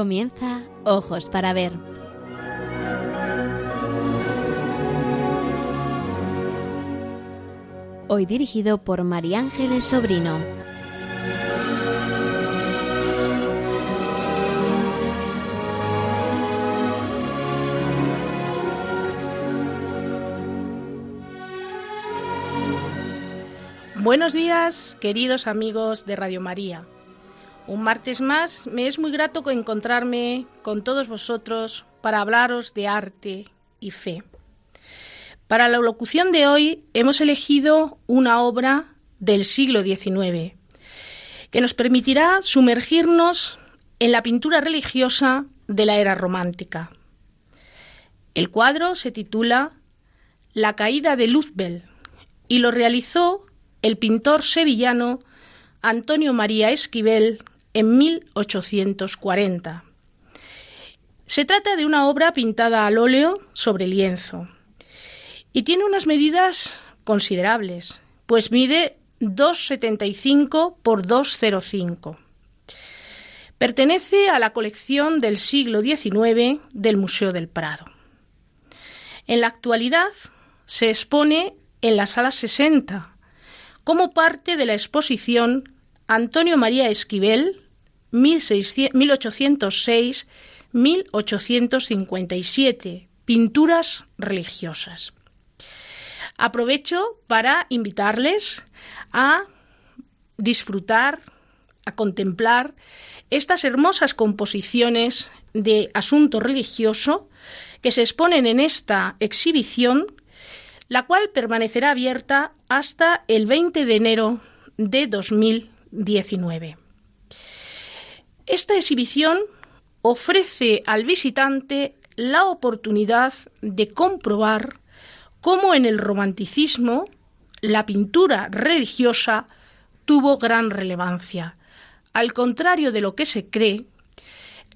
Comienza Ojos para Ver. Hoy dirigido por María Ángeles Sobrino. Buenos días, queridos amigos de Radio María. Un martes más me es muy grato encontrarme con todos vosotros para hablaros de arte y fe. Para la locución de hoy hemos elegido una obra del siglo XIX que nos permitirá sumergirnos en la pintura religiosa de la era romántica. El cuadro se titula La caída de Luzbel y lo realizó el pintor sevillano Antonio María Esquivel en 1840. Se trata de una obra pintada al óleo sobre lienzo y tiene unas medidas considerables, pues mide 2,75 por 2,05. Pertenece a la colección del siglo XIX del Museo del Prado. En la actualidad se expone en la sala 60 como parte de la exposición Antonio María Esquivel, 1806-1857, Pinturas religiosas. Aprovecho para invitarles a disfrutar, a contemplar estas hermosas composiciones de asunto religioso que se exponen en esta exhibición, la cual permanecerá abierta hasta el 20 de enero de 2020. 19. Esta exhibición ofrece al visitante la oportunidad de comprobar cómo en el romanticismo la pintura religiosa tuvo gran relevancia. Al contrario de lo que se cree,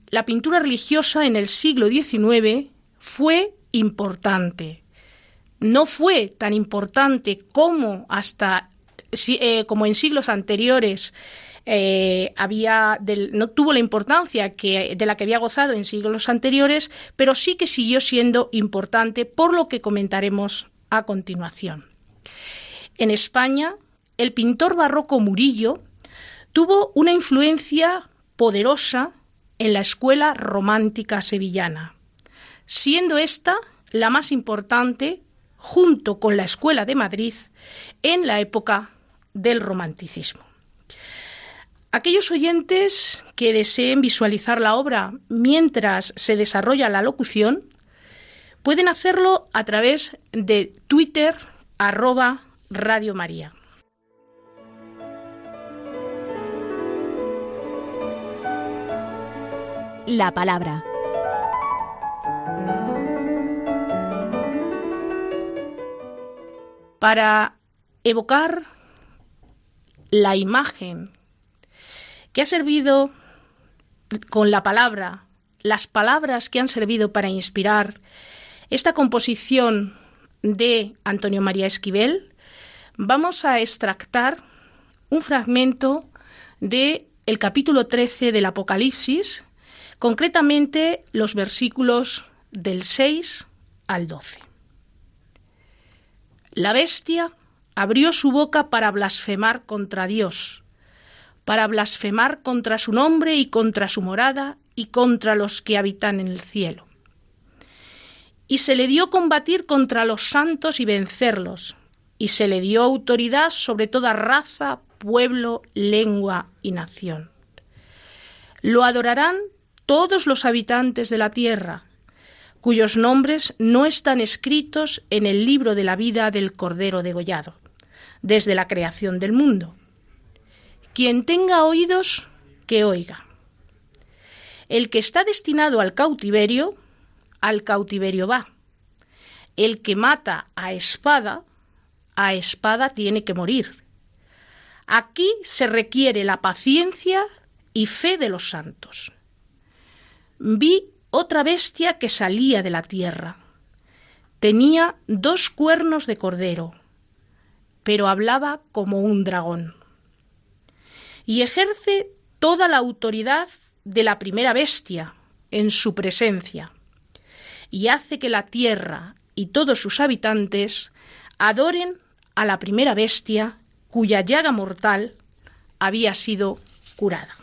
la pintura religiosa en el siglo XIX fue importante. No fue tan importante como hasta eh, como en siglos anteriores eh, había no tuvo la importancia que, de la que había gozado en siglos anteriores, pero sí que siguió siendo importante por lo que comentaremos a continuación. En España, el pintor barroco Murillo tuvo una influencia poderosa en la escuela romántica sevillana, siendo esta la más importante junto con la escuela de Madrid en la época del romanticismo. Aquellos oyentes que deseen visualizar la obra mientras se desarrolla la locución pueden hacerlo a través de Twitter arroba Radio María. La palabra. Para evocar la imagen que ha servido con la palabra, las palabras que han servido para inspirar esta composición de Antonio María Esquivel, vamos a extractar un fragmento de el capítulo 13 del Apocalipsis, concretamente los versículos del 6 al 12. La bestia abrió su boca para blasfemar contra Dios, para blasfemar contra su nombre y contra su morada y contra los que habitan en el cielo. Y se le dio combatir contra los santos y vencerlos, y se le dio autoridad sobre toda raza, pueblo, lengua y nación. Lo adorarán todos los habitantes de la tierra, cuyos nombres no están escritos en el libro de la vida del Cordero degollado desde la creación del mundo. Quien tenga oídos, que oiga. El que está destinado al cautiverio, al cautiverio va. El que mata a espada, a espada tiene que morir. Aquí se requiere la paciencia y fe de los santos. Vi otra bestia que salía de la tierra. Tenía dos cuernos de cordero pero hablaba como un dragón. Y ejerce toda la autoridad de la primera bestia en su presencia y hace que la tierra y todos sus habitantes adoren a la primera bestia cuya llaga mortal había sido curada.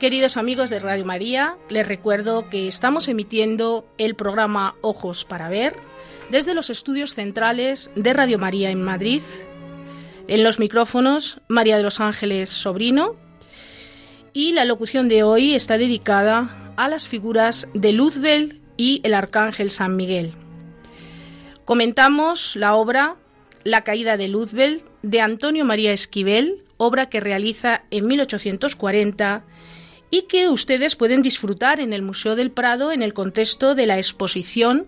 Queridos amigos de Radio María, les recuerdo que estamos emitiendo el programa Ojos para Ver desde los estudios centrales de Radio María en Madrid. En los micrófonos, María de los Ángeles Sobrino. Y la locución de hoy está dedicada a las figuras de Luzbel y el Arcángel San Miguel. Comentamos la obra La caída de Luzbel de Antonio María Esquivel, obra que realiza en 1840 y que ustedes pueden disfrutar en el Museo del Prado en el contexto de la exposición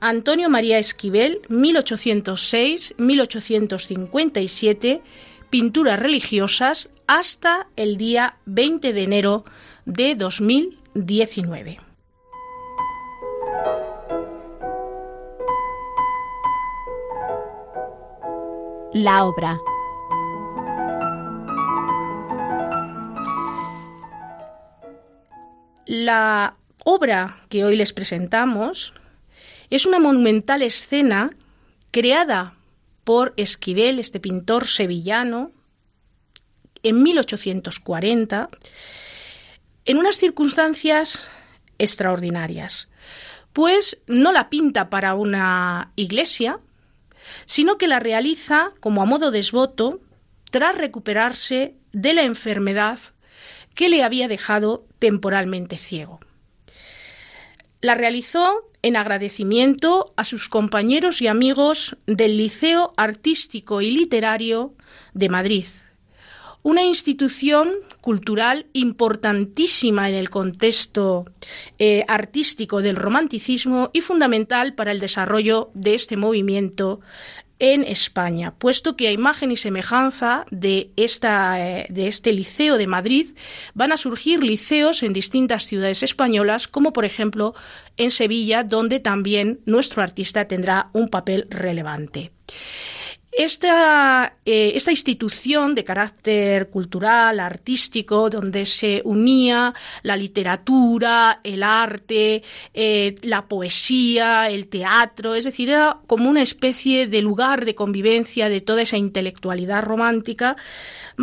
Antonio María Esquivel 1806-1857 Pinturas religiosas hasta el día 20 de enero de 2019. La obra La obra que hoy les presentamos es una monumental escena creada por Esquivel, este pintor sevillano, en 1840, en unas circunstancias extraordinarias. Pues no la pinta para una iglesia, sino que la realiza como a modo de esboto tras recuperarse de la enfermedad que le había dejado temporalmente ciego. La realizó en agradecimiento a sus compañeros y amigos del Liceo Artístico y Literario de Madrid, una institución cultural importantísima en el contexto eh, artístico del romanticismo y fundamental para el desarrollo de este movimiento en España, puesto que a imagen y semejanza de, esta, eh, de este liceo de Madrid van a surgir liceos en distintas ciudades españolas, como por ejemplo en Sevilla, donde también nuestro artista tendrá un papel relevante. Esta, eh, esta, institución de carácter cultural, artístico, donde se unía la literatura, el arte, eh, la poesía, el teatro, es decir, era como una especie de lugar de convivencia de toda esa intelectualidad romántica,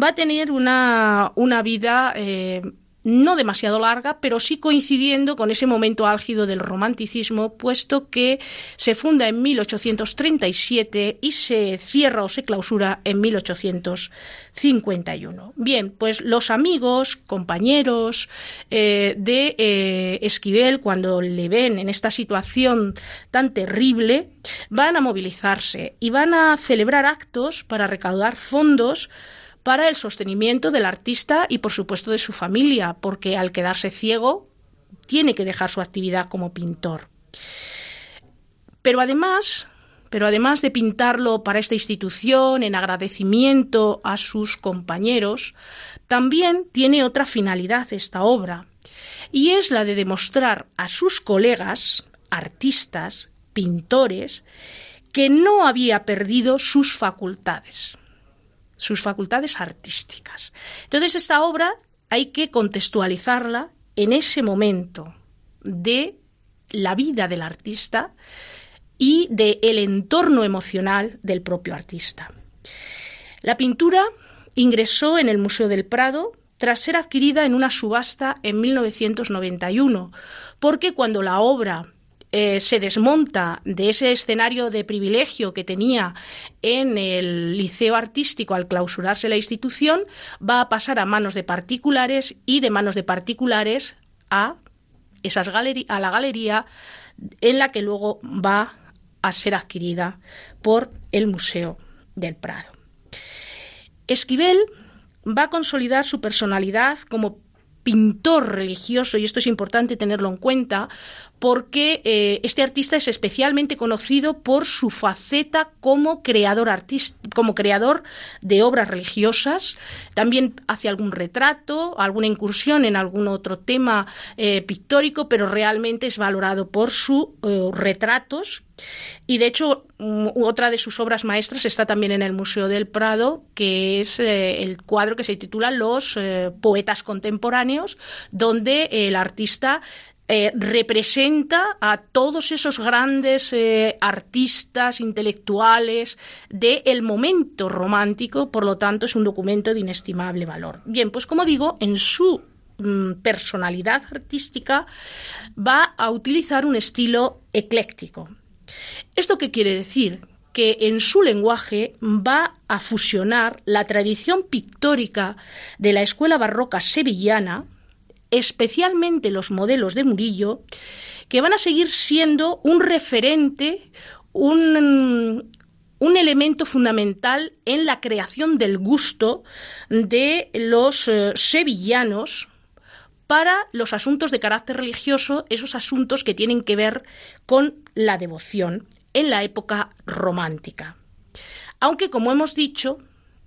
va a tener una, una vida eh, no demasiado larga, pero sí coincidiendo con ese momento álgido del romanticismo, puesto que se funda en 1837 y se cierra o se clausura en 1851. Bien, pues los amigos, compañeros eh, de eh, Esquivel, cuando le ven en esta situación tan terrible, van a movilizarse y van a celebrar actos para recaudar fondos para el sostenimiento del artista y, por supuesto, de su familia, porque al quedarse ciego tiene que dejar su actividad como pintor. Pero además, pero además de pintarlo para esta institución en agradecimiento a sus compañeros, también tiene otra finalidad esta obra, y es la de demostrar a sus colegas, artistas, pintores, que no había perdido sus facultades, sus facultades artísticas. Entonces esta obra hay que contextualizarla en ese momento de la vida del artista y del el entorno emocional del propio artista. La pintura ingresó en el Museo del Prado tras ser adquirida en una subasta en 1991, porque cuando la obra eh, se desmonta de ese escenario de privilegio que tenía en el liceo artístico al clausurarse la institución, va a pasar a manos de particulares y de manos de particulares a, esas a la galería en la que luego va a ser adquirida por el Museo del Prado. Esquivel va a consolidar su personalidad como pintor religioso, y esto es importante tenerlo en cuenta, porque eh, este artista es especialmente conocido por su faceta como creador como creador de obras religiosas. También hace algún retrato, alguna incursión en algún otro tema eh, pictórico, pero realmente es valorado por sus eh, retratos. Y de hecho, mm, otra de sus obras maestras está también en el Museo del Prado, que es el cuadro que se titula Los poetas contemporáneos, donde el artista eh, representa a todos esos grandes eh, artistas intelectuales del momento romántico, por lo tanto es un documento de inestimable valor. Bien, pues como digo, en su mm, personalidad artística va a utilizar un estilo ecléctico. ¿Esto qué quiere decir? que en su lenguaje va a fusionar la tradición pictórica de la escuela barroca sevillana, especialmente los modelos de Murillo, que van a seguir siendo un referente, un, elemento fundamental en la creación del gusto de los eh, sevillanos para los asuntos de carácter religioso, esos asuntos que tienen que ver con la devoción en la época romántica. Aunque, como hemos dicho,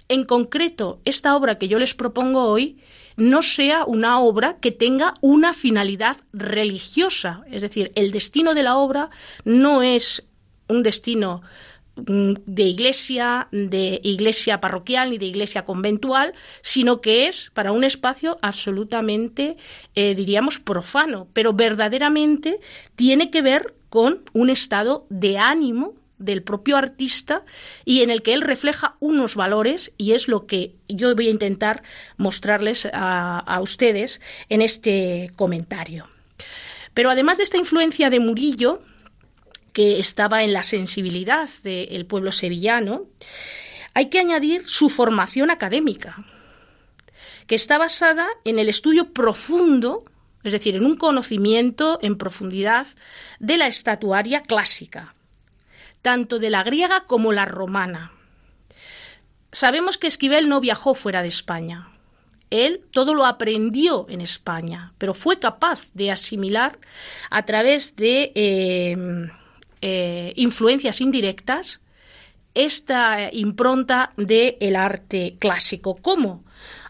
en concreto, esta obra que yo les propongo hoy no sea una obra que tenga una finalidad religiosa. Es decir, el destino de la obra no es un destino mm, de iglesia, de iglesia parroquial ni de iglesia conventual, sino que es para un espacio absolutamente, eh, diríamos, profano, pero verdaderamente tiene que ver con un estado de ánimo del propio artista y en el que él refleja unos valores y es lo que yo voy a intentar mostrarles a, ustedes en este comentario. Pero además de esta influencia de Murillo, que estaba en la sensibilidad del pueblo sevillano, hay que añadir su formación académica, que está basada en el estudio profundo, es decir, en un conocimiento en profundidad de la estatuaria clásica, tanto de la griega como la romana. Sabemos que Esquivel no viajó fuera de España. Él todo lo aprendió en España, pero fue capaz de asimilar a través de eh, eh, influencias indirectas esta impronta del arte clásico. ¿Cómo?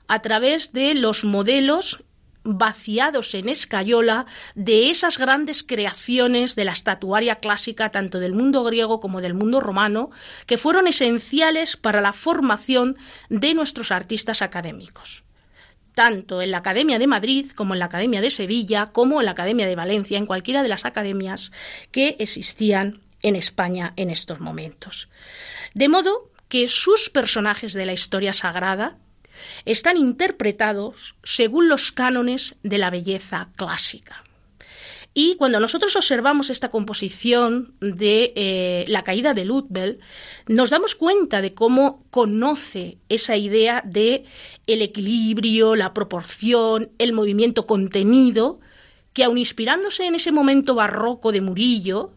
A través de los modelos vaciados en escayola de esas grandes creaciones de la estatuaria clásica, tanto del mundo griego como del mundo romano, que fueron esenciales para la formación de nuestros artistas académicos tanto en la Academia de Madrid como en la Academia de Sevilla, como en la Academia de Valencia, en cualquiera de las academias que existían en España en estos momentos. De modo que sus personajes de la historia sagrada, están interpretados según los cánones de la belleza clásica. Y cuando nosotros observamos esta composición de eh, la caída de Ludwig, nos damos cuenta de cómo conoce esa idea de el equilibrio, la proporción, el movimiento contenido, que aun inspirándose en ese momento barroco de Murillo,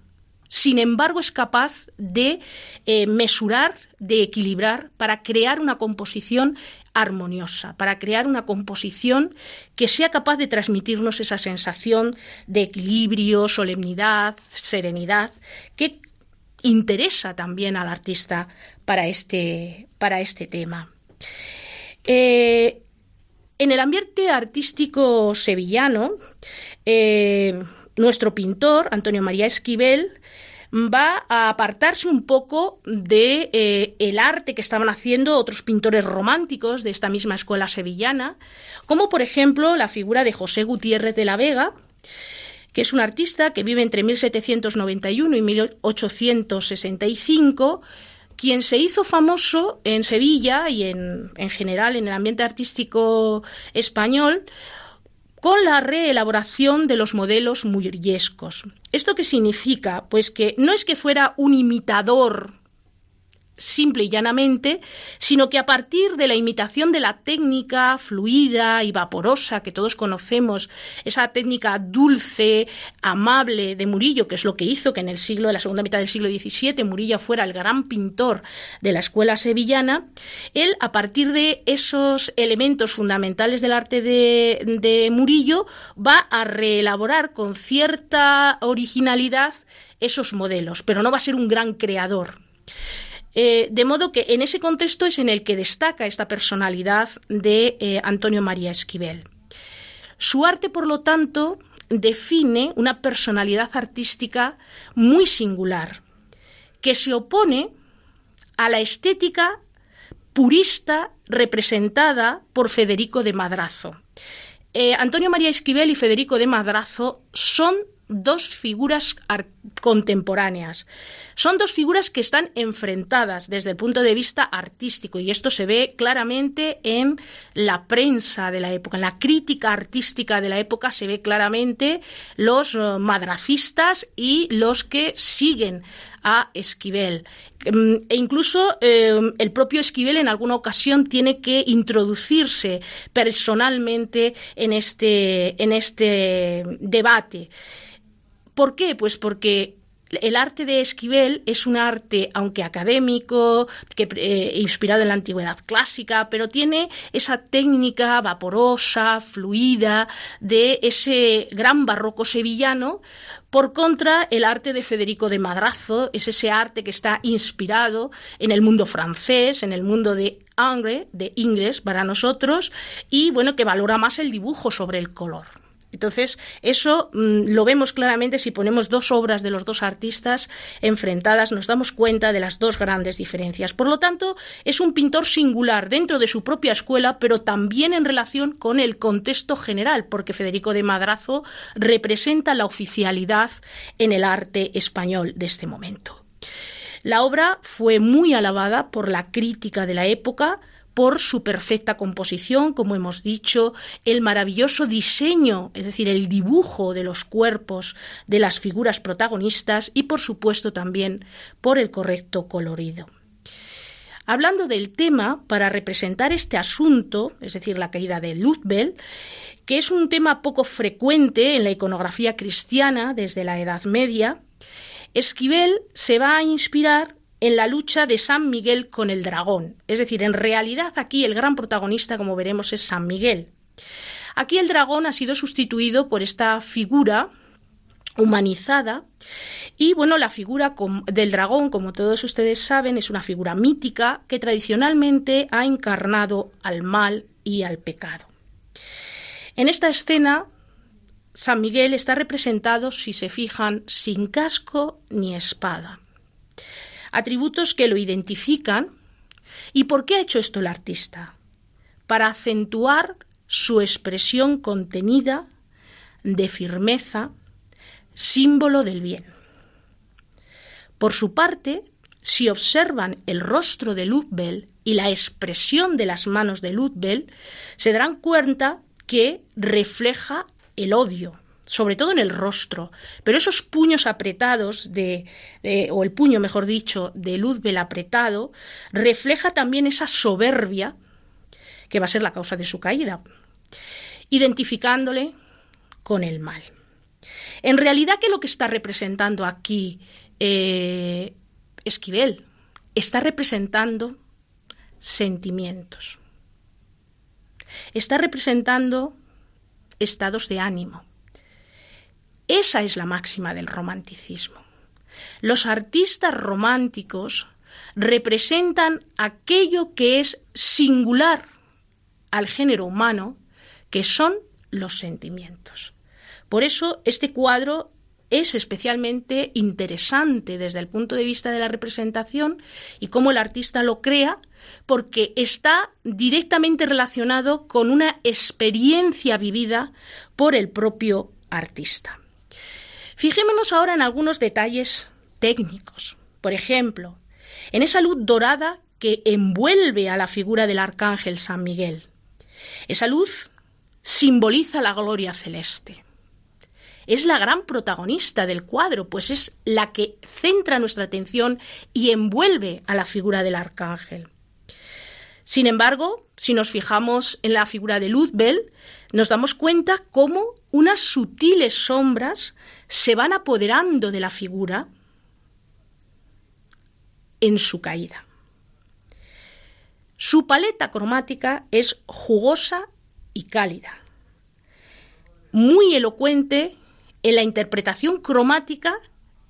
sin embargo es capaz de eh, mesurar, de equilibrar para crear una composición armoniosa, para crear una composición que sea capaz de transmitirnos esa sensación de equilibrio, solemnidad, serenidad, que interesa también al artista para este, para este tema. Eh, En el ambiente artístico sevillano, eh, nuestro pintor, Antonio María Esquivel, va a apartarse un poco de eh, el arte que estaban haciendo otros pintores románticos de esta misma escuela sevillana, como por ejemplo la figura de José Gutiérrez de la Vega, que es un artista que vive entre 1791 y 1865, quien se hizo famoso en Sevilla y en, en general en el ambiente artístico español con la reelaboración de los modelos murriescos. ¿Esto qué significa? Pues que no es que fuera un imitador simple y llanamente, sino que a partir de la imitación de la técnica fluida y vaporosa que todos conocemos, esa técnica dulce, amable de Murillo, que es lo que hizo que en el siglo de la segunda mitad del siglo XVII Murillo fuera el gran pintor de la escuela sevillana, él a partir de esos elementos fundamentales del arte de, de Murillo va a reelaborar con cierta originalidad esos modelos, pero no va a ser un gran creador. Eh, de modo que en ese contexto es en el que destaca esta personalidad de eh, Antonio María Esquivel. Su arte, por lo tanto, define una personalidad artística muy singular, que se opone a la estética purista representada por Federico de Madrazo. Eh, Antonio María Esquivel y Federico de Madrazo son dos figuras contemporáneas. Son dos figuras que están enfrentadas desde el punto de vista artístico y esto se ve claramente en la prensa de la época, en la crítica artística de la época se ve claramente los eh, madracistas y los que siguen a Esquivel. Mm, e incluso eh, el propio Esquivel en alguna ocasión tiene que introducirse personalmente en este, en este debate. ¿Por qué? Pues porque el arte de Esquivel es un arte, aunque académico, que, eh, inspirado en la antigüedad clásica, pero tiene esa técnica vaporosa, fluida, de ese gran barroco sevillano. Por contra, el arte de Federico de Madrazo es ese arte que está inspirado en el mundo francés, en el mundo de Ingres, de Ingres para nosotros, y bueno, que valora más el dibujo sobre el color. Entonces, eso mm, lo vemos claramente si ponemos dos obras de los dos artistas enfrentadas, nos damos cuenta de las dos grandes diferencias. Por lo tanto, es un pintor singular dentro de su propia escuela, pero también en relación con el contexto general, porque Federico de Madrazo representa la oficialidad en el arte español de este momento. La obra fue muy alabada por la crítica de la época, por su perfecta composición, como hemos dicho, el maravilloso diseño, es decir, el dibujo de los cuerpos de las figuras protagonistas y, por supuesto, también por el correcto colorido. Hablando del tema, para representar este asunto, es decir, la caída de Luzbel, que es un tema poco frecuente en la iconografía cristiana desde la Edad Media, Esquivel se va a inspirar en la lucha de San Miguel con el dragón. Es decir, en realidad aquí el gran protagonista, como veremos, es San Miguel. Aquí el dragón ha sido sustituido por esta figura humanizada y bueno la figura del dragón como todos ustedes saben es una figura mítica que tradicionalmente ha encarnado al mal y al pecado en esta escena San Miguel está representado si se fijan sin casco ni espada atributos que lo identifican. ¿Y por qué ha hecho esto el artista? Para acentuar su expresión contenida de firmeza, símbolo del bien. Por su parte, si observan el rostro de Luzbel y la expresión de las manos de Luzbel, se darán cuenta que refleja el odio, sobre todo en el rostro, pero esos puños apretados de, o el puño, mejor dicho, de Luzbel apretado, refleja también esa soberbia que va a ser la causa de su caída, identificándole con el mal. En realidad, ¿qué es lo que está representando aquí eh, Esquivel? Está representando sentimientos. Está representando estados de ánimo esa es la máxima del romanticismo. Los artistas románticos representan aquello que es singular al género humano, que son los sentimientos. Por eso este cuadro es especialmente interesante desde el punto de vista de la representación y cómo el artista lo crea, porque está directamente relacionado con una experiencia vivida por el propio artista. Fijémonos ahora en algunos detalles técnicos. Por ejemplo, en esa luz dorada que envuelve a la figura del arcángel San Miguel. Esa luz simboliza la gloria celeste. Es la gran protagonista del cuadro, pues es la que centra nuestra atención y envuelve a la figura del arcángel. Sin embargo, si nos fijamos en la figura de Luzbel, nos damos cuenta cómo unas sutiles sombras se van apoderando de la figura en su caída. Su paleta cromática es jugosa y cálida, muy elocuente en la interpretación cromática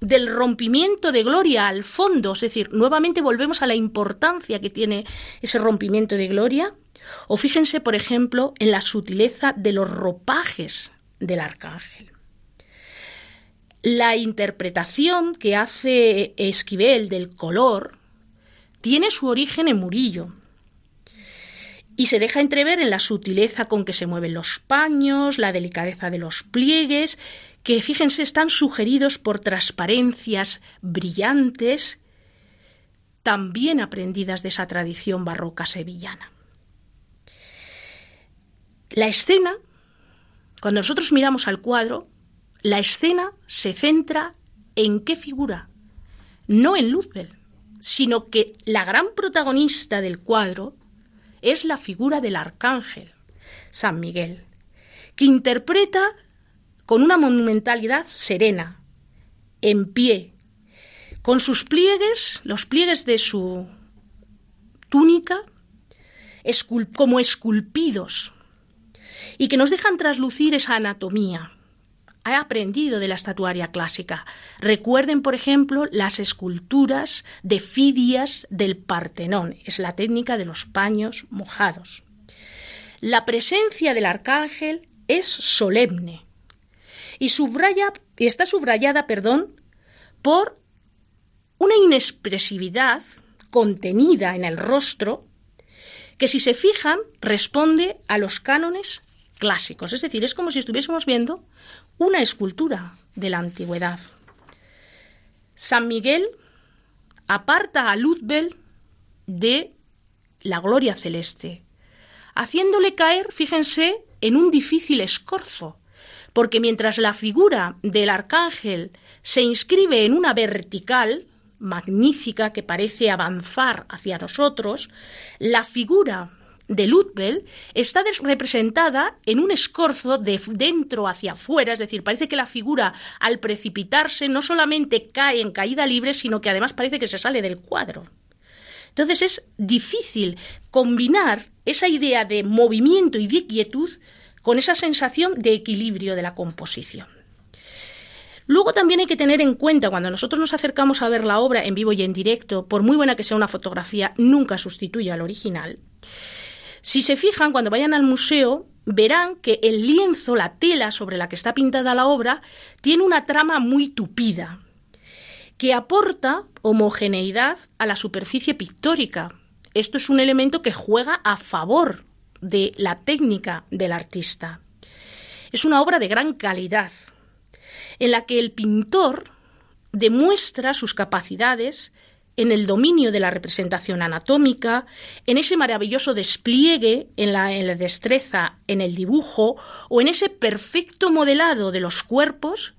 del rompimiento de gloria al fondo, es decir, nuevamente volvemos a la importancia que tiene ese rompimiento de gloria, o fíjense, por ejemplo, en la sutileza de los ropajes del arcángel. La interpretación que hace Esquivel del color tiene su origen en Murillo, y se deja entrever en la sutileza con que se mueven los paños, la delicadeza de los pliegues, que fíjense están sugeridos por transparencias brillantes, también aprendidas de esa tradición barroca sevillana. La escena, cuando nosotros miramos al cuadro, la escena se centra en qué figura, no en Luzbel, sino que la gran protagonista del cuadro es la figura del arcángel, San Miguel, que interpreta con una monumentalidad serena, en pie, con sus pliegues, los pliegues de su túnica, como esculpidos, y que nos dejan traslucir esa anatomía. Ha aprendido de la estatuaria clásica. Recuerden, por ejemplo, las esculturas de Fidias del Partenón. Es la técnica de los paños mojados. La presencia del arcángel es solemne y, y está subrayada perdón, por una inexpresividad contenida en el rostro que si se fijan responde a los cánones clásicos. Es decir, es como si estuviésemos viendo una escultura de la antigüedad. San Miguel aparta a Luzbel de la gloria celeste, haciéndole caer, fíjense, en un difícil escorzo, porque mientras la figura del arcángel se inscribe en una vertical magnífica que parece avanzar hacia nosotros, la figura de Lutbel está representada en un escorzo de dentro hacia afuera, es decir, parece que la figura al precipitarse no solamente cae en caída libre, sino que además parece que se sale del cuadro. Entonces es difícil combinar esa idea de movimiento y de quietud con esa sensación de equilibrio de la composición. Luego también hay que tener en cuenta, cuando nosotros nos acercamos a ver la obra en vivo y en directo, por muy buena que sea una fotografía, nunca sustituye al original. Si se fijan, cuando vayan al museo, verán que el lienzo, la tela sobre la que está pintada la obra, tiene una trama muy tupida, que aporta homogeneidad a la superficie pictórica. Esto es un elemento que juega a favor de la técnica del artista. Es una obra de gran calidad, en la que el pintor demuestra sus capacidades en el dominio de la representación anatómica, en ese maravilloso despliegue, en la, destreza, en el dibujo o en ese perfecto modelado de los cuerpos,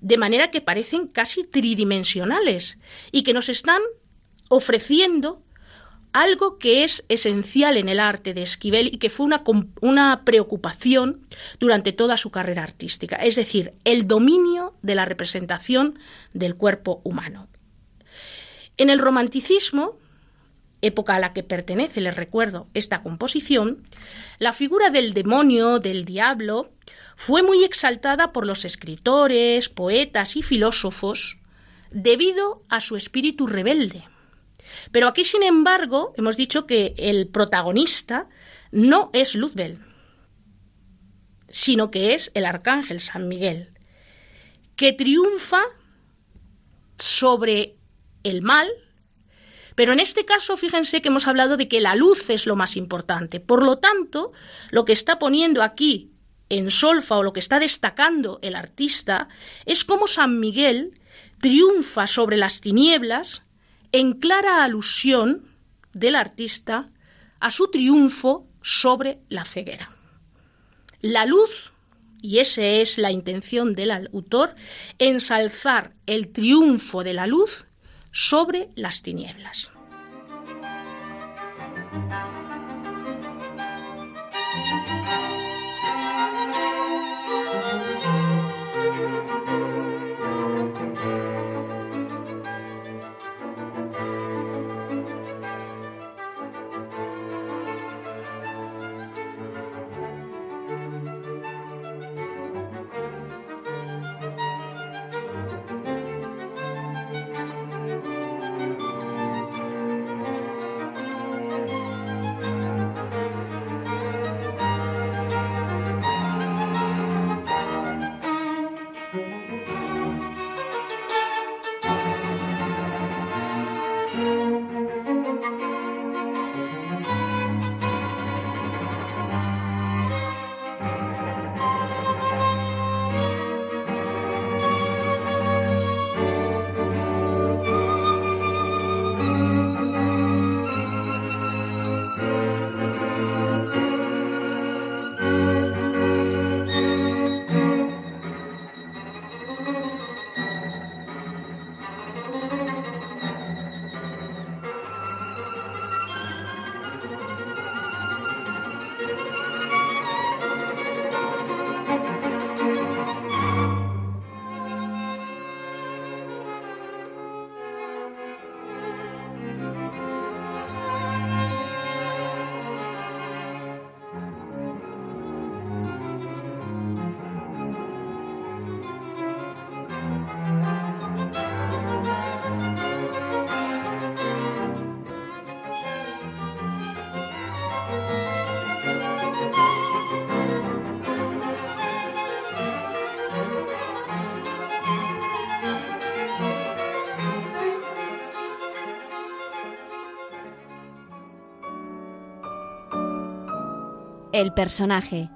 de manera que parecen casi tridimensionales y que nos están ofreciendo algo que es esencial en el arte de Esquivel y que fue una, una, preocupación durante toda su carrera artística, es decir, el dominio de la representación del cuerpo humano. En el romanticismo, época a la que pertenece, les recuerdo, esta composición, la figura del demonio, del diablo, fue muy exaltada por los escritores, poetas y filósofos debido a su espíritu rebelde. Pero aquí, sin embargo, hemos dicho que el protagonista no es Luzbel. sino que es el arcángel San Miguel, que triunfa sobre el mal, pero en este caso fíjense que hemos hablado de que la luz es lo más importante. Por lo tanto, lo que está poniendo aquí en solfa o lo que está destacando el artista es cómo San Miguel triunfa sobre las tinieblas en clara alusión del artista a su triunfo sobre la ceguera. La luz, y esa es la intención del autor, ensalzar el triunfo de la luz sobre las tinieblas. El personaje.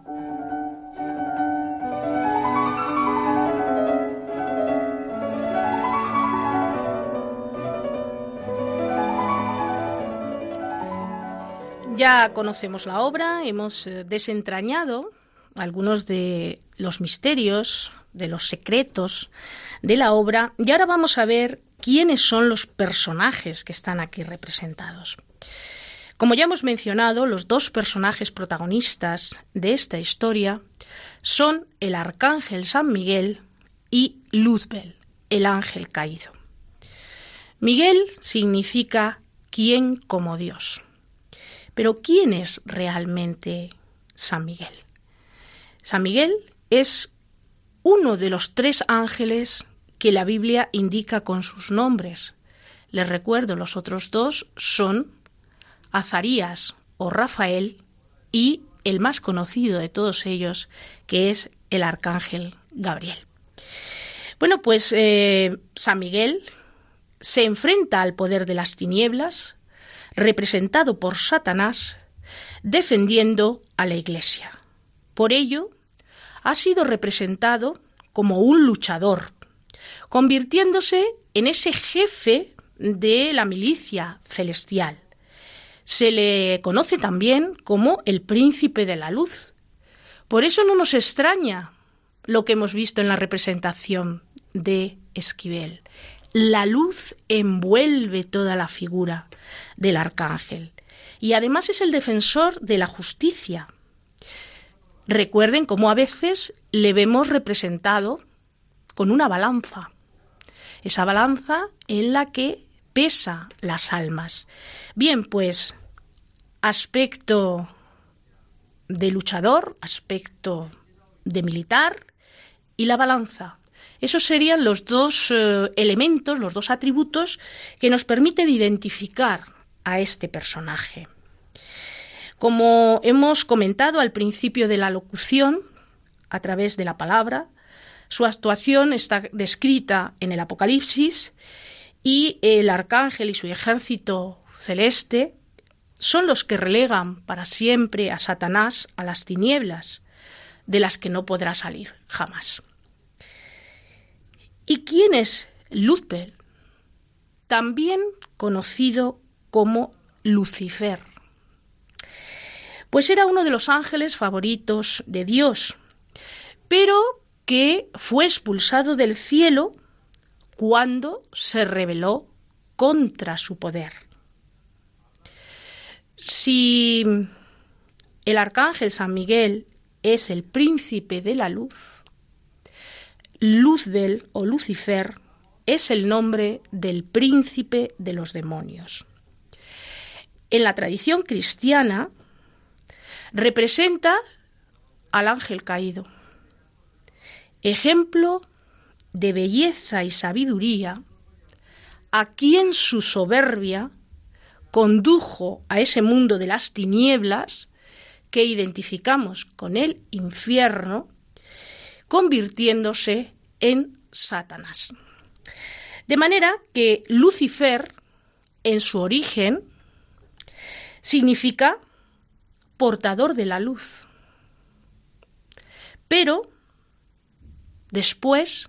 Ya conocemos la obra, hemos eh, desentrañado algunos de los misterios, de los secretos de la obra y ahora vamos a ver quiénes son los personajes que están aquí representados. Como ya hemos mencionado, los dos personajes protagonistas de esta historia son el arcángel San Miguel y Luzbel, el ángel caído. Miguel significa quien como Dios. Pero ¿quién es realmente San Miguel? San Miguel es uno de los tres ángeles que la Biblia indica con sus nombres. Les recuerdo, los otros dos son Azarías o Rafael y el más conocido de todos ellos, que es el arcángel Gabriel. Bueno, pues eh, San Miguel se enfrenta al poder de las tinieblas, representado por Satanás, defendiendo a la Iglesia. Por ello, ha sido representado como un luchador, convirtiéndose en ese jefe de la milicia celestial. Se le conoce también como el príncipe de la luz. Por eso no nos extraña lo que hemos visto en la representación de Esquivel. La luz envuelve toda la figura del arcángel y además es el defensor de la justicia. Recuerden cómo a veces le vemos representado con una balanza. Esa balanza en la que pesa las almas. Bien, pues aspecto de luchador, aspecto de militar y la balanza. Esos serían los dos eh, elementos, los dos atributos que nos permiten identificar a este personaje. Como hemos comentado al principio de la locución, a través de la palabra. Su actuación está descrita en el Apocalipsis y el arcángel y su ejército celeste son los que relegan para siempre a Satanás a las tinieblas, de las que no podrá salir jamás. ¿Y quién es Luzbel? También conocido como Lucifer. Pues era uno de los ángeles favoritos de Dios, pero que fue expulsado del cielo cuando se rebeló contra su poder. Si el arcángel San Miguel es el príncipe de la luz, Luzbel o Lucifer es el nombre del príncipe de los demonios. En la tradición cristiana representa al ángel caído, ejemplo de belleza y sabiduría, a quien su soberbia condujo a ese mundo de las tinieblas que identificamos con el infierno, convirtiéndose en Satanás. De manera que Lucifer, en su origen, significa portador de la luz. Pero después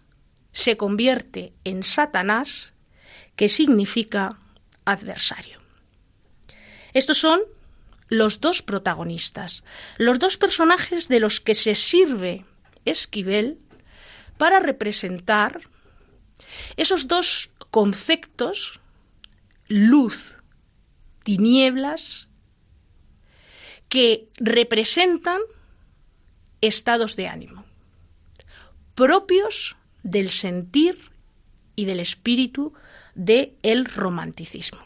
se convierte en Satanás, que significa adversario. Estos son los dos protagonistas, los dos personajes de los que se sirve Esquivel para representar esos dos conceptos, luz, tinieblas, que representan estados de ánimo propios del sentir y del espíritu del el romanticismo.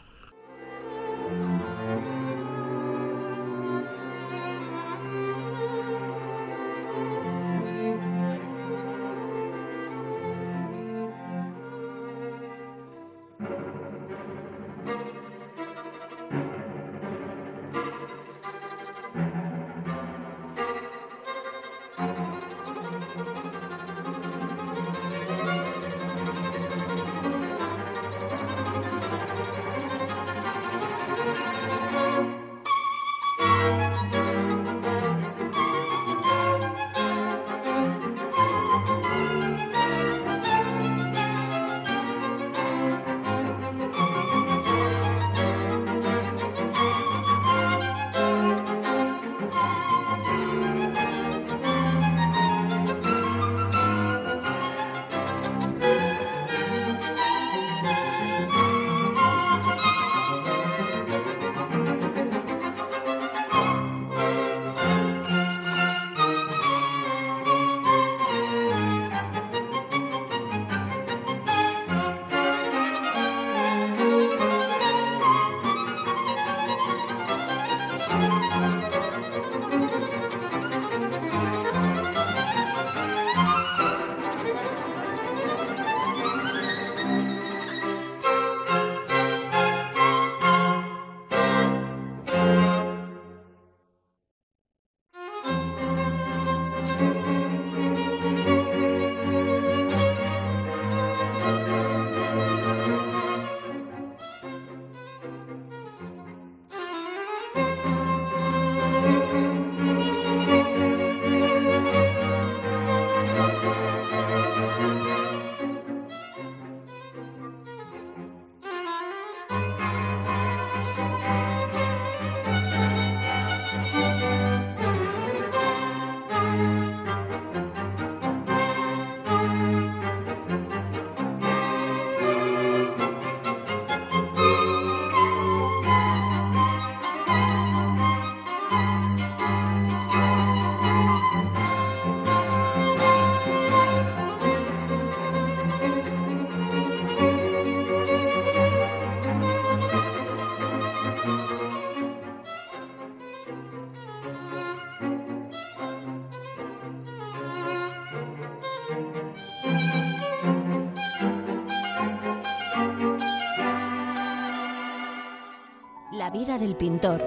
Del pintor.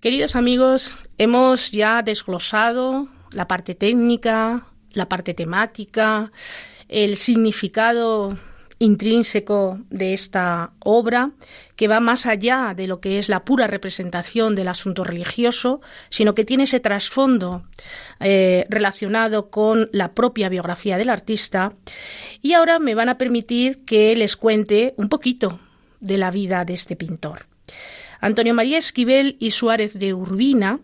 Queridos amigos, hemos ya desglosado la parte técnica, la parte temática, el significado intrínseco de esta obra, que va más allá de lo que es la pura representación del asunto religioso, sino que tiene ese trasfondo eh, relacionado con la propia biografía del artista. Y ahora me van a permitir que les cuente un poquito de la vida de este pintor. Antonio María Esquivel y Suárez de Urbina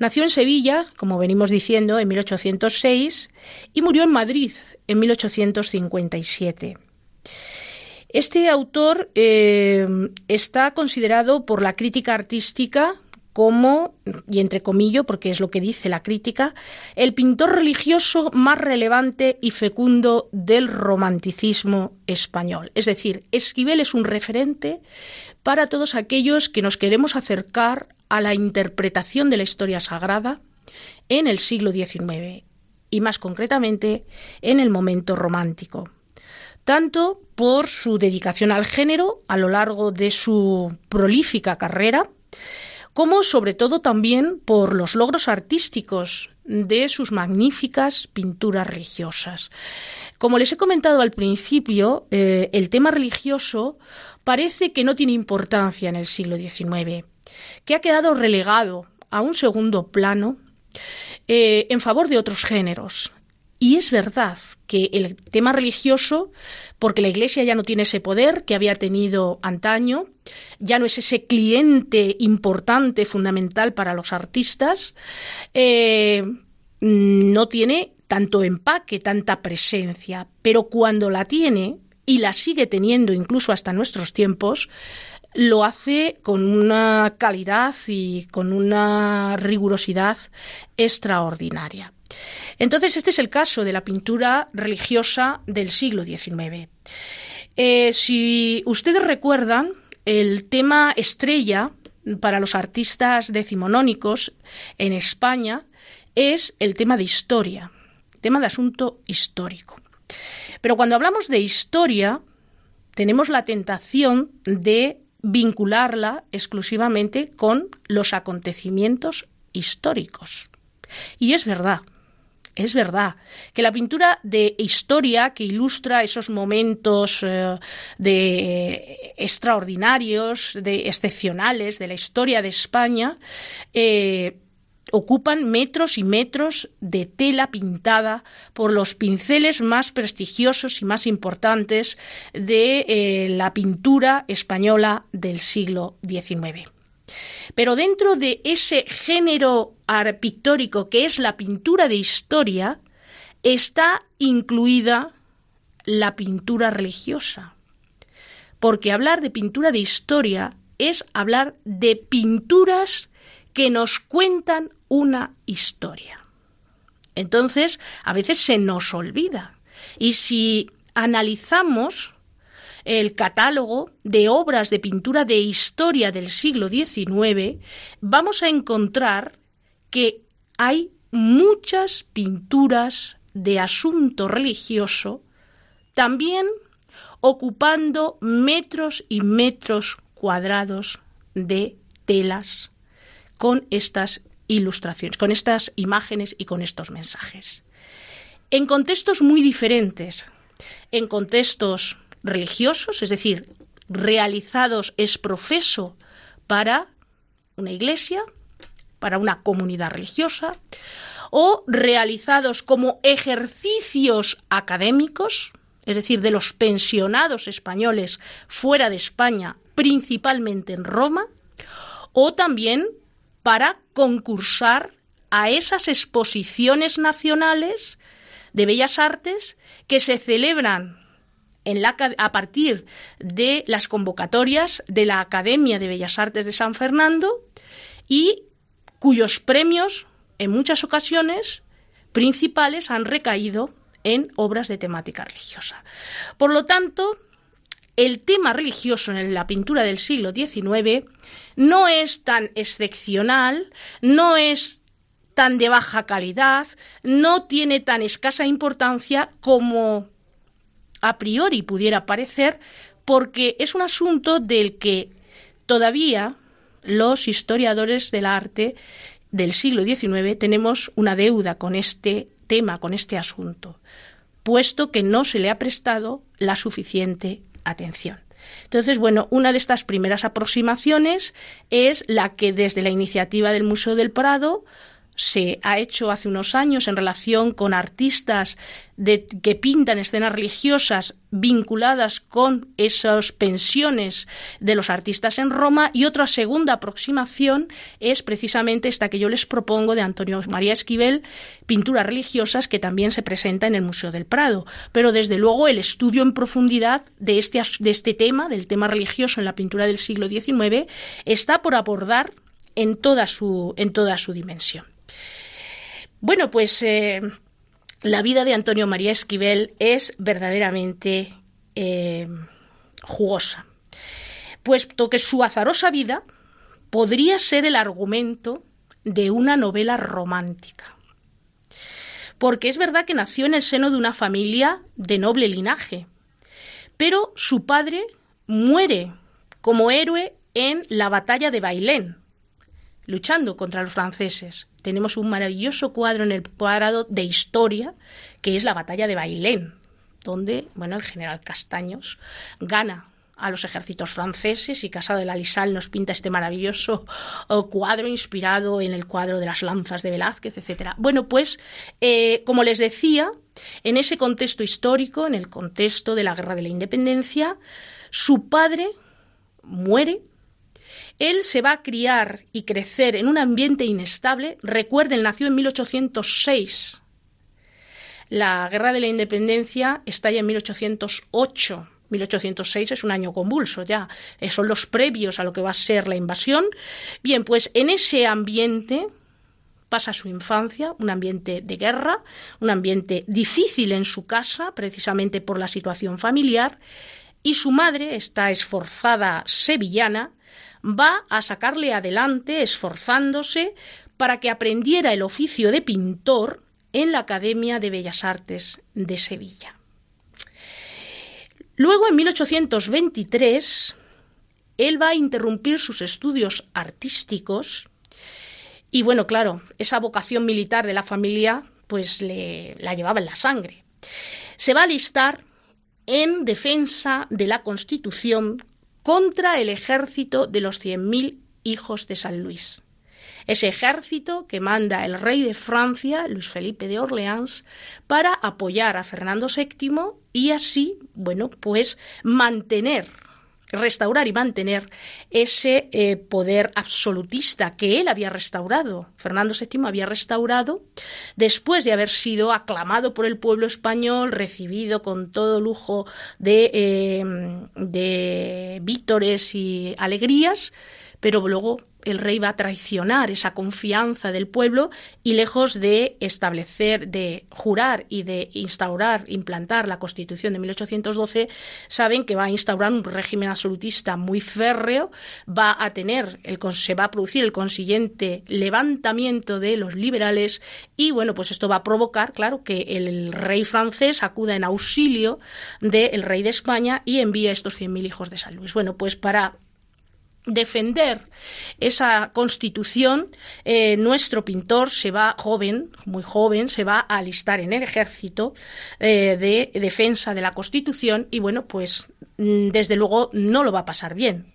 nació en Sevilla, como venimos diciendo, en 1806 y murió en Madrid en 1857. Este autor eh, está considerado por la crítica artística como, y entre comillas, porque es lo que dice la crítica, el pintor religioso más relevante y fecundo del romanticismo español. Es decir, Esquivel es un referente para todos aquellos que nos queremos acercar a la interpretación de la historia sagrada en el siglo XIX y más concretamente en el momento romántico, tanto por su dedicación al género a lo largo de su prolífica carrera, como sobre todo también por los logros artísticos de sus magníficas pinturas religiosas. Como les he comentado al principio, eh, el tema religioso parece que no tiene importancia en el siglo XIX, que ha quedado relegado a un segundo plano eh, en favor de otros géneros. Y es verdad que el tema religioso, porque la Iglesia ya no tiene ese poder que había tenido antaño, ya no es ese cliente importante, fundamental para los artistas, eh, no tiene tanto empaque, tanta presencia, pero cuando la tiene, y la sigue teniendo incluso hasta nuestros tiempos, lo hace con una calidad y con una rigurosidad extraordinaria. Entonces, este es el caso de la pintura religiosa del siglo XIX. Eh, si ustedes recuerdan, el tema estrella para los artistas decimonónicos en España es el tema de historia, tema de asunto histórico. Pero cuando hablamos de historia, tenemos la tentación de vincularla exclusivamente con los acontecimientos históricos. Y es verdad, es verdad que la pintura de historia que ilustra esos momentos eh, de extraordinarios, de excepcionales de la historia de España, eh, ocupan metros y metros de tela pintada por los pinceles más prestigiosos y más importantes de eh, la pintura española del siglo XIX. Pero dentro de ese género pictórico que es la pintura de historia, está incluida la pintura religiosa. Porque hablar de pintura de historia es hablar de pinturas que nos cuentan una historia. Entonces, a veces se nos olvida. Y si analizamos el catálogo de obras de pintura de historia del siglo XIX, vamos a encontrar que hay muchas pinturas de asunto religioso, también ocupando metros y metros cuadrados de telas con estas ilustraciones, con estas imágenes y con estos mensajes. En contextos muy diferentes, en contextos religiosos, es decir, realizados es profeso para una iglesia, para una comunidad religiosa, o realizados como ejercicios académicos, es decir, de los pensionados españoles fuera de España, principalmente en Roma, o también para concursar a esas exposiciones nacionales de bellas artes que se celebran a partir de las convocatorias de la Academia de Bellas Artes de San Fernando y cuyos premios, en muchas ocasiones, principales han recaído en obras de temática religiosa. Por lo tanto, el tema religioso en la pintura del siglo XIX no es tan excepcional, no es tan de baja calidad, no tiene tan escasa importancia como a priori pudiera parecer, porque es un asunto del que todavía los historiadores del arte del siglo XIX tenemos una deuda con este tema, con este asunto, puesto que no se le ha prestado la suficiente atención. Entonces, bueno, una de estas primeras aproximaciones es la que desde la iniciativa del Museo del Prado se ha hecho hace unos años en relación con artistas que pintan escenas religiosas vinculadas con esas pensiones de los artistas en Roma y otra segunda aproximación es precisamente esta que yo les propongo de Antonio María Esquivel, pinturas religiosas que también se presenta en el Museo del Prado. Pero desde luego el estudio en profundidad de este, de este tema, del tema religioso en la pintura del siglo XIX, está por abordar en toda su, en toda su dimensión. Bueno, pues eh, la vida de Antonio María Esquivel es verdaderamente eh, jugosa, puesto que su azarosa vida podría ser el argumento de una novela romántica. Porque es verdad que nació en el seno de una familia de noble linaje, pero su padre muere como héroe en la batalla de Bailén, luchando contra los franceses. Tenemos un maravilloso cuadro en el Parado de historia, que es la batalla de Bailén, donde bueno, el general Castaños gana a los ejércitos franceses y Casado de la Lisal nos pinta este maravilloso oh, cuadro inspirado en el cuadro de las lanzas de Velázquez, etcétera. Bueno, pues eh, como les decía, en ese contexto histórico, en el contexto de la Guerra de la Independencia, su padre muere él se va a criar y crecer en un ambiente inestable. Recuerden, nació en 1806. La Guerra de la Independencia estalla en 1808. 1806 es un año convulso ya, eh, son los previos a lo que va a ser la invasión. Bien, pues en ese ambiente pasa su infancia, un ambiente de guerra, un ambiente difícil en su casa, precisamente por la situación familiar, y su madre, esta esforzada sevillana, va a sacarle adelante esforzándose para que aprendiera el oficio de pintor en la Academia de Bellas Artes de Sevilla. Luego, en 1823, él va a interrumpir sus estudios artísticos y, bueno, claro, esa vocación militar de la familia pues le, la llevaba en la sangre. Se va a alistar en defensa de la Constitución contra el ejército de los cien mil hijos de San Luis. Ese ejército que manda el rey de Francia, Luis Felipe de Orleans, para apoyar a Fernando VII y así, bueno, pues mantener restaurar y mantener ese eh, poder absolutista que él había restaurado. Fernando VII había restaurado después de haber sido aclamado por el pueblo español, recibido con todo lujo de, eh, de vítores y alegrías, pero luego el rey va a traicionar esa confianza del pueblo y lejos de establecer, de jurar y de instaurar, implantar la Constitución de 1812, saben que va a instaurar un régimen absolutista muy férreo, va a tener, el, se va a producir el consiguiente levantamiento de los liberales y bueno, pues esto va a provocar, claro, que el rey francés acuda en auxilio del rey de España y envía estos 100.000 hijos de San Luis. Bueno, pues para defender esa constitución, eh, nuestro pintor se va joven, muy joven, se va a alistar en el ejército eh, de defensa de la constitución y bueno, pues mm, desde luego no lo va a pasar bien.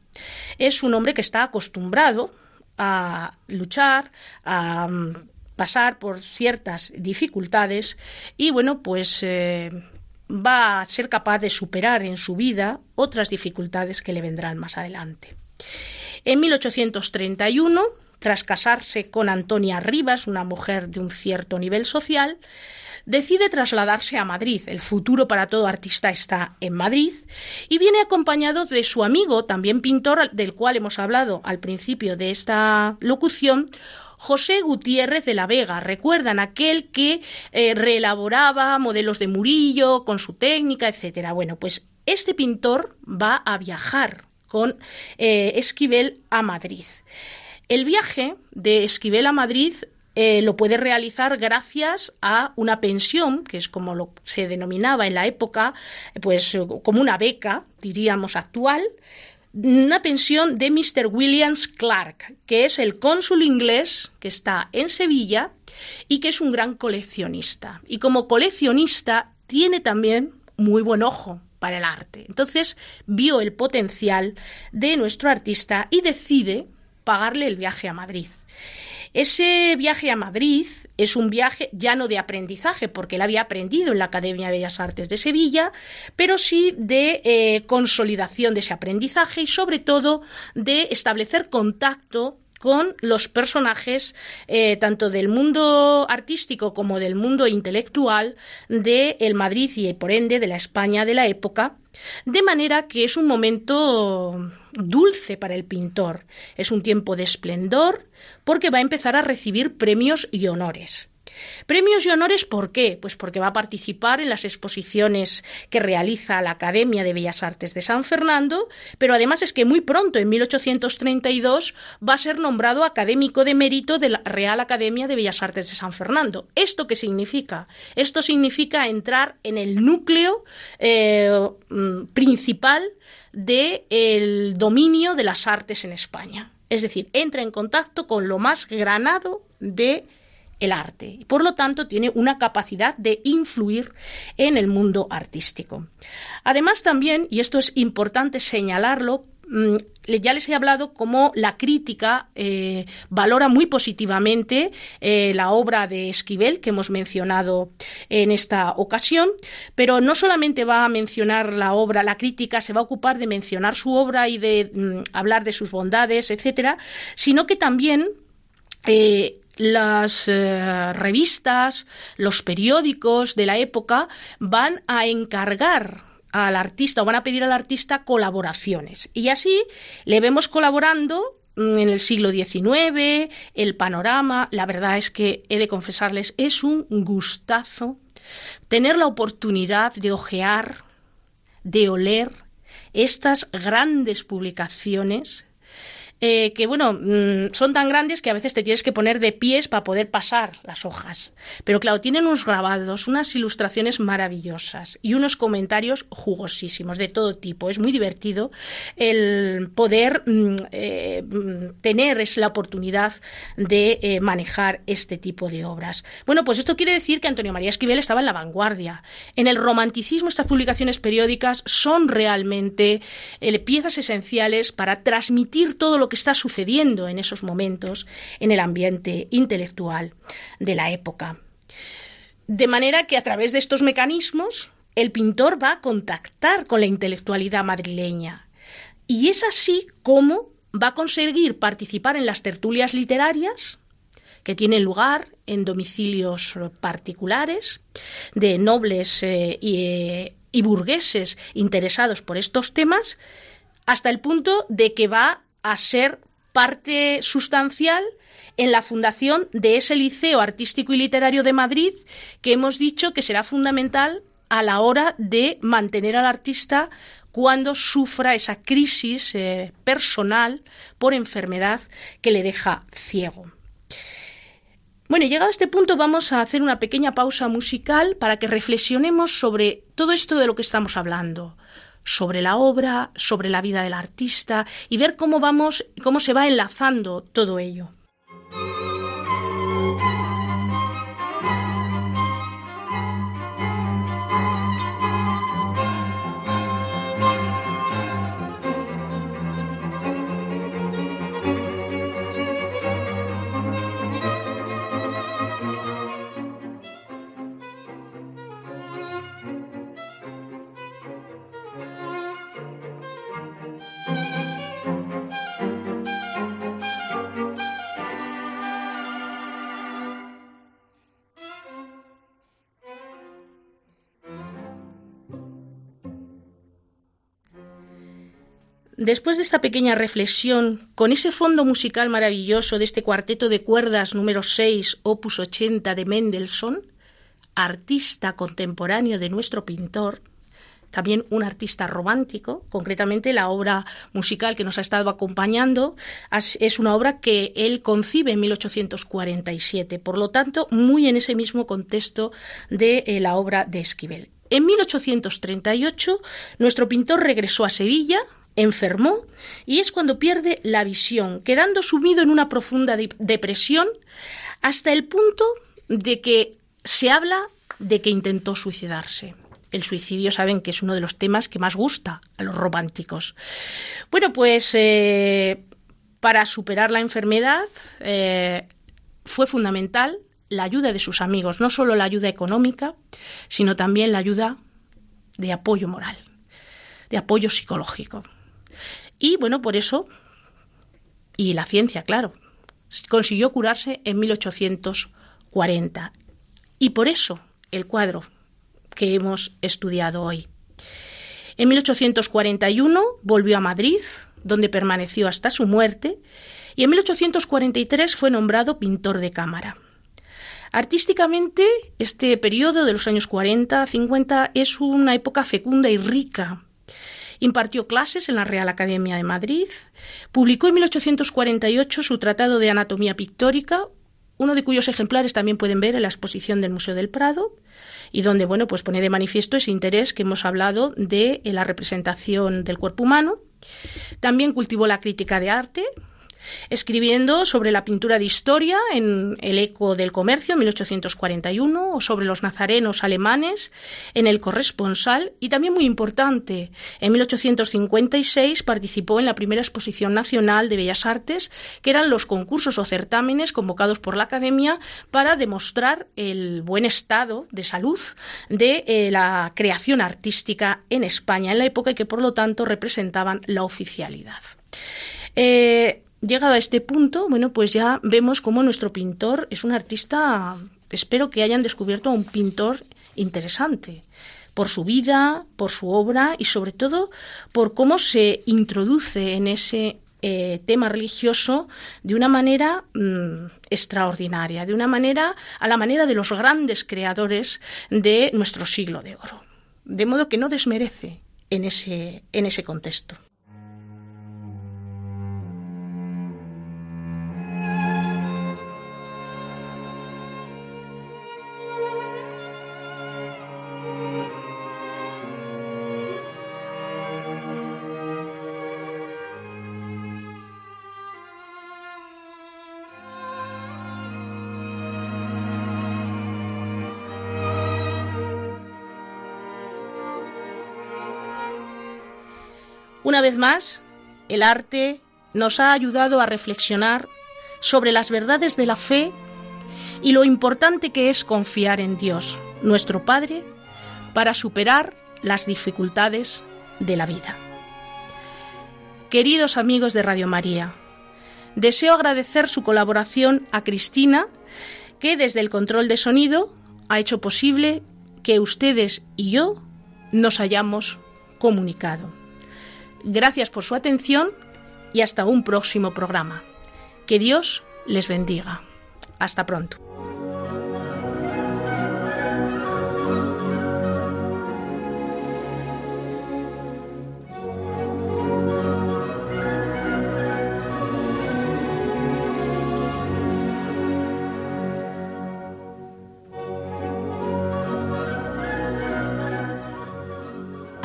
Es un hombre que está acostumbrado a luchar, a mm, pasar por ciertas dificultades y bueno, pues eh, va a ser capaz de superar en su vida otras dificultades que le vendrán más adelante. En 1831, tras casarse con Antonia Rivas, una mujer de un cierto nivel social, decide trasladarse a Madrid. El futuro para todo artista está en Madrid y viene acompañado de su amigo, también pintor, del cual hemos hablado al principio de esta locución, José Gutiérrez de la Vega. Recuerdan aquel que eh, reelaboraba modelos de Murillo con su técnica, etcétera. Bueno, pues este pintor va a viajar con eh, Esquivel a Madrid. El viaje de Esquivel a Madrid eh, lo puede realizar gracias a una pensión, que es como se denominaba en la época, pues como una beca, diríamos actual, una pensión de Mr. Williams Clark, que es el cónsul inglés que está en Sevilla y que es un gran coleccionista. Y como coleccionista tiene también muy buen ojo para el arte. Entonces vio el potencial de nuestro artista y decide pagarle el viaje a Madrid. Ese viaje a Madrid es un viaje ya no de aprendizaje, porque él había aprendido en la Academia de Bellas Artes de Sevilla, pero sí de eh, consolidación de ese aprendizaje y sobre todo de establecer contacto con los personajes eh, tanto del mundo artístico como del mundo intelectual de el Madrid y por ende de la España de la época, de manera que es un momento dulce para el pintor. Es un tiempo de esplendor porque va a empezar a recibir premios y honores. Premios y honores, ¿por qué? Pues porque va a participar en las exposiciones que realiza la Academia de Bellas Artes de San Fernando, pero además es que muy pronto, en 1832, va a ser nombrado académico de mérito de la Real Academia de Bellas Artes de San Fernando. ¿Esto qué significa? Esto significa entrar en el núcleo eh, mm, principal del dominio de las artes en España. Es decir, entra en contacto con lo más granado de el arte y por lo tanto tiene una capacidad de influir en el mundo artístico. Además también, y esto es importante señalarlo, mm, ya les he hablado cómo la crítica eh, valora muy positivamente eh, la obra de Esquivel que hemos mencionado en esta ocasión, pero no solamente va a mencionar la obra, la crítica se va a ocupar de mencionar su obra y de mm, hablar de sus bondades, etcétera, sino que también eh, las eh, revistas, los periódicos de la época van a encargar al artista o van a pedir al artista colaboraciones. Y así le vemos colaborando mm, en el siglo XIX, el panorama. La verdad es que he de confesarles, es un gustazo tener la oportunidad de ojear, de oler estas grandes publicaciones eh, que bueno, mm, son tan grandes que a veces te tienes que poner de pies para poder pasar las hojas. Pero claro, tienen unos grabados, unas ilustraciones maravillosas y unos comentarios jugosísimos de todo tipo. Es muy divertido el poder mm, eh, mm, tener es la oportunidad de eh, manejar este tipo de obras. Bueno, pues esto quiere decir que Antonio María Esquivel estaba en la vanguardia. En el romanticismo estas publicaciones periódicas son realmente piezas esenciales para transmitir todo lo que está sucediendo en esos momentos en el ambiente intelectual de la época. De manera que a través de estos mecanismos el pintor va a contactar con la intelectualidad madrileña. Y es así como va a conseguir participar en las tertulias literarias que tienen lugar en domicilios particulares de nobles eh, y, y burgueses interesados por estos temas, hasta el punto de que va a ser parte sustancial en la fundación de ese Liceo Artístico y Literario de Madrid que hemos dicho que será fundamental a la hora de mantener al artista cuando sufra esa crisis eh, personal por enfermedad que le deja ciego. Bueno, llegado a este punto vamos a hacer una pequeña pausa musical para que reflexionemos sobre todo esto de lo que estamos hablando, sobre la obra, sobre la vida del artista y ver cómo vamos, cómo se va enlazando todo ello. Después de esta pequeña reflexión, con ese fondo musical maravilloso de este cuarteto de cuerdas número 6, opus 80 de Mendelssohn, artista contemporáneo de nuestro pintor, también un artista romántico, concretamente la obra musical que nos ha estado acompañando es una obra que él concibe en 1847, por lo tanto, muy en ese mismo contexto de eh, la obra de Esquivel. En 1838, nuestro pintor regresó a Sevilla, enfermó y es cuando pierde la visión, quedando sumido en una profunda depresión hasta el punto de que se habla de que intentó suicidarse. El suicidio saben que es uno de los temas que más gusta a los románticos. Bueno, pues eh, para superar la enfermedad eh, fue fundamental la ayuda de sus amigos, no solo la ayuda económica, sino también la ayuda de apoyo moral, de apoyo psicológico. Y bueno, por eso, y la ciencia, claro, consiguió curarse en 1840. Y por eso el cuadro que hemos estudiado hoy. En 1841 volvió a Madrid, donde permaneció hasta su muerte, y en 1843 fue nombrado pintor de cámara. Artísticamente, este periodo de los años 40-50 es una época fecunda y rica. Impartió clases en la Real Academia de Madrid, publicó en 1848 su Tratado de Anatomía Pictórica, uno de cuyos ejemplares también pueden ver en la exposición del Museo del Prado, y donde bueno, pues pone de manifiesto ese interés que hemos hablado de la representación del cuerpo humano. También cultivó la crítica de arte, escribiendo sobre la pintura de historia en El eco del comercio en 1841 o sobre los nazarenos alemanes en El corresponsal y también muy importante, en 1856 participó en la primera exposición nacional de Bellas Artes, que eran los concursos o certámenes convocados por la Academia para demostrar el buen estado de salud de eh, la creación artística en España en la época y que por lo tanto representaban la oficialidad. Eh, llegado a este punto, bueno, pues ya vemos cómo nuestro pintor es un artista, espero que hayan descubierto a un pintor interesante por su vida, por su obra y sobre todo por cómo se introduce en ese eh, tema religioso de una manera mm, extraordinaria, de una manera a la manera de los grandes creadores de nuestro siglo de oro. De modo que no desmerece en ese, en ese contexto. Una vez más, el arte nos ha ayudado a reflexionar sobre las verdades de la fe y lo importante que es confiar en Dios, nuestro Padre, para superar las dificultades de la vida. Queridos amigos de Radio María, deseo agradecer su colaboración a Cristina, que desde el control de sonido ha hecho posible que ustedes y yo nos hayamos comunicado. Gracias por su atención y hasta un próximo programa. Que Dios les bendiga. Hasta pronto.